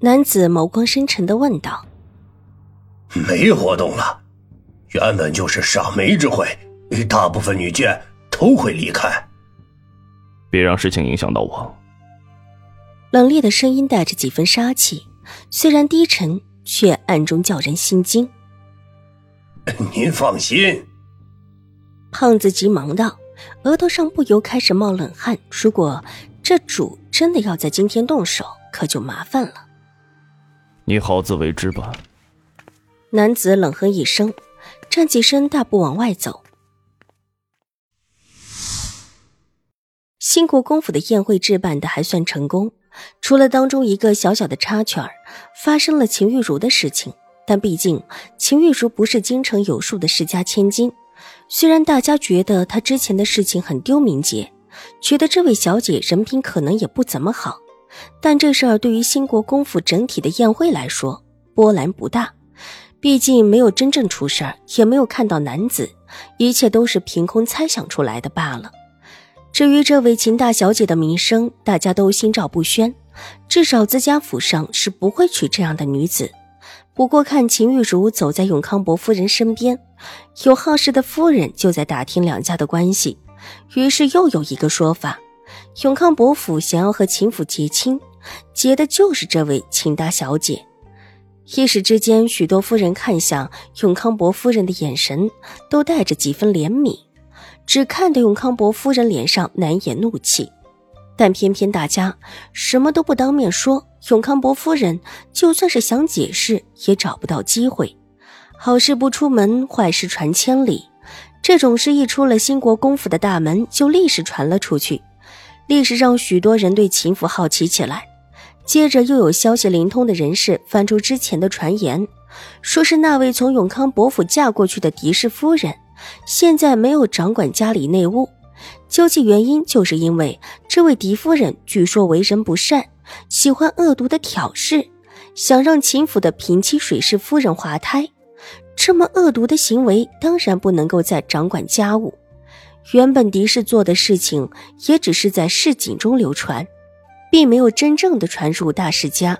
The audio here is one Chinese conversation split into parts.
男子眸光深沉的问道：“没活动了，原本就是赏梅之会，大部分女眷都会离开。别让事情影响到我。”冷冽的声音带着几分杀气，虽然低沉，却暗中叫人心惊。您放心。胖子急忙道，额头上不由开始冒冷汗。如果这主真的要在今天动手，可就麻烦了。你好自为之吧。男子冷哼一声，站起身，大步往外走。新国公府的宴会置办的还算成功，除了当中一个小小的插曲儿，发生了秦玉茹的事情。但毕竟秦玉茹不是京城有数的世家千金，虽然大家觉得她之前的事情很丢名节，觉得这位小姐人品可能也不怎么好。但这事儿对于新国公府整体的宴会来说波澜不大，毕竟没有真正出事儿，也没有看到男子，一切都是凭空猜想出来的罢了。至于这位秦大小姐的名声，大家都心照不宣，至少自家府上是不会娶这样的女子。不过看秦玉茹走在永康伯夫人身边，有好事的夫人就在打听两家的关系，于是又有一个说法。永康伯府想要和秦府结亲，结的就是这位秦大小姐。一时之间，许多夫人看向永康伯夫人的眼神都带着几分怜悯，只看得永康伯夫人脸上难掩怒气。但偏偏大家什么都不当面说，永康伯夫人就算是想解释，也找不到机会。好事不出门，坏事传千里。这种事一出了新国公府的大门，就立时传了出去。立时让许多人对秦府好奇起来，接着又有消息灵通的人士翻出之前的传言，说是那位从永康伯府嫁过去的狄氏夫人，现在没有掌管家里内务，究其原因，就是因为这位狄夫人据说为人不善，喜欢恶毒的挑事，想让秦府的平妻水氏夫人滑胎，这么恶毒的行为，当然不能够再掌管家务。原本狄氏做的事情也只是在市井中流传，并没有真正的传入大世家。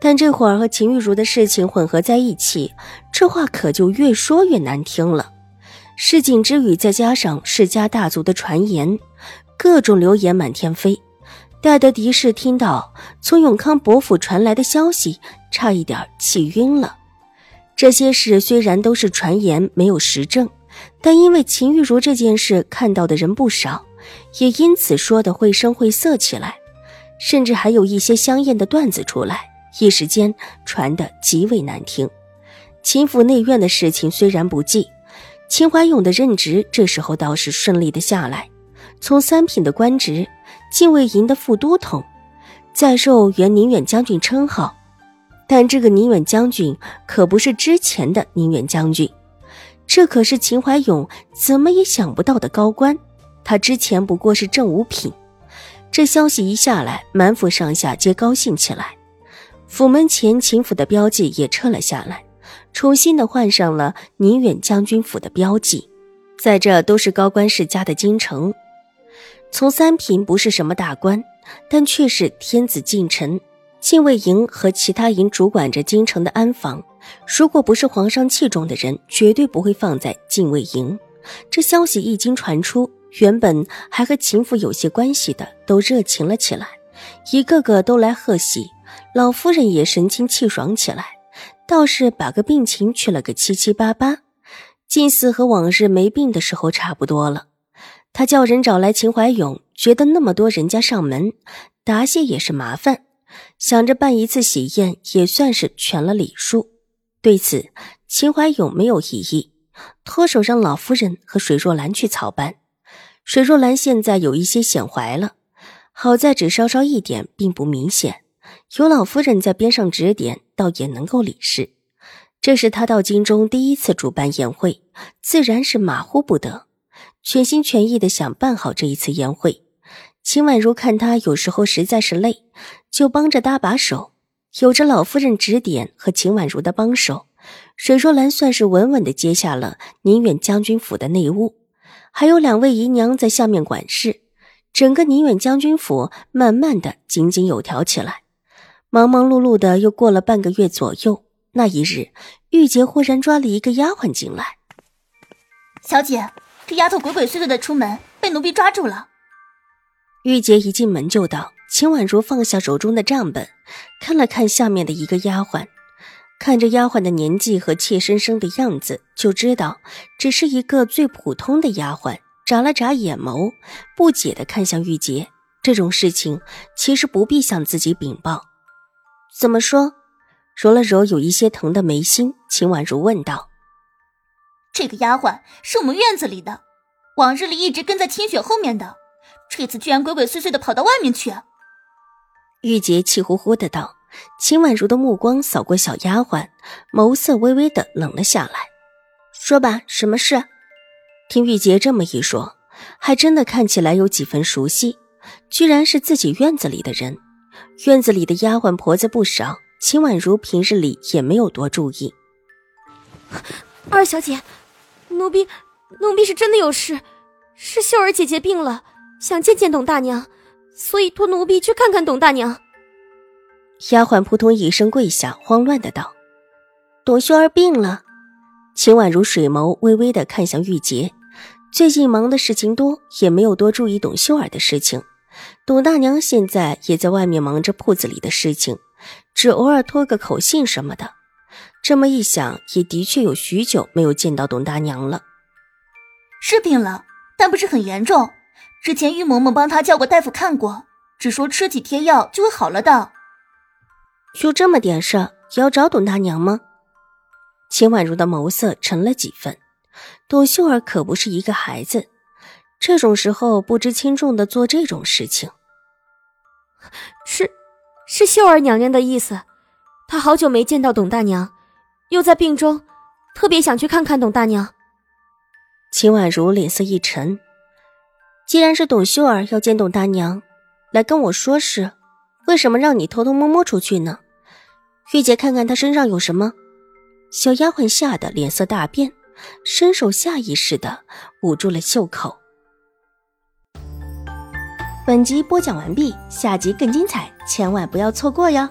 但这会儿和秦玉茹的事情混合在一起，这话可就越说越难听了。市井之语再加上世家大族的传言，各种流言满天飞。戴德狄氏听到从永康伯府传来的消息，差一点气晕了。这些事虽然都是传言，没有实证。但因为秦玉茹这件事看到的人不少，也因此说的绘声绘色起来，甚至还有一些香艳的段子出来，一时间传得极为难听。秦府内院的事情虽然不济，秦怀勇的任职这时候倒是顺利的下来，从三品的官职，禁卫营的副都统，再受原宁远将军称号。但这个宁远将军可不是之前的宁远将军。这可是秦怀勇怎么也想不到的高官，他之前不过是正五品。这消息一下来，满府上下皆高兴起来。府门前秦府的标记也撤了下来，重新的换上了宁远将军府的标记。在这都是高官世家的京城，从三品不是什么大官，但却是天子近臣。禁卫营和其他营主管着京城的安防。如果不是皇上器重的人，绝对不会放在禁卫营。这消息一经传出，原本还和秦府有些关系的都热情了起来，一个个都来贺喜。老夫人也神清气爽起来，倒是把个病情去了个七七八八，近似和往日没病的时候差不多了。他叫人找来秦怀勇，觉得那么多人家上门答谢也是麻烦，想着办一次喜宴也算是全了礼数。对此，秦怀勇没有异议，脱手让老夫人和水若兰去操办。水若兰现在有一些显怀了，好在只稍稍一点，并不明显。有老夫人在边上指点，倒也能够理事。这是他到京中第一次主办宴会，自然是马虎不得，全心全意的想办好这一次宴会。秦婉如看他有时候实在是累，就帮着搭把手。有着老夫人指点和秦婉如的帮手，水若兰算是稳稳的接下了宁远将军府的内务，还有两位姨娘在下面管事，整个宁远将军府慢慢的井井有条起来。忙忙碌碌的又过了半个月左右，那一日，玉洁忽然抓了一个丫鬟进来：“小姐，这丫头鬼鬼祟祟的出门，被奴婢抓住了。”玉洁一进门就道。秦婉如放下手中的账本，看了看下面的一个丫鬟，看着丫鬟的年纪和怯生生的样子，就知道只是一个最普通的丫鬟。眨了眨眼眸，不解的看向玉洁。这种事情其实不必向自己禀报。怎么说？揉了揉有一些疼的眉心，秦婉如问道：“这个丫鬟是我们院子里的，往日里一直跟在清雪后面的，这次居然鬼鬼祟祟的跑到外面去。”玉洁气呼呼的道：“秦婉如的目光扫过小丫鬟，眸色微微的冷了下来。说吧，什么事？”听玉洁这么一说，还真的看起来有几分熟悉，居然是自己院子里的人。院子里的丫鬟婆子不少，秦婉如平日里也没有多注意。二小姐，奴婢，奴婢是真的有事，是秀儿姐姐病了，想见见董大娘。所以托奴婢去看看董大娘。丫鬟扑通一声跪下，慌乱的道：“董秀儿病了。”秦婉如水眸微微的看向玉洁，最近忙的事情多，也没有多注意董秀儿的事情。董大娘现在也在外面忙着铺子里的事情，只偶尔托个口信什么的。这么一想，也的确有许久没有见到董大娘了。是病了，但不是很严重。之前玉嬷嬷帮她叫过大夫看过，只说吃几天药就会好了的。就这么点事，也要找董大娘吗？秦婉如的眸色沉了几分。董秀儿可不是一个孩子，这种时候不知轻重的做这种事情。是，是秀儿娘娘的意思。她好久没见到董大娘，又在病中，特别想去看看董大娘。秦婉如脸色一沉。既然是董秀儿要见董大娘，来跟我说事，为什么让你偷偷摸摸出去呢？玉姐，看看她身上有什么。小丫鬟吓得脸色大变，伸手下意识的捂住了袖口。本集播讲完毕，下集更精彩，千万不要错过哟。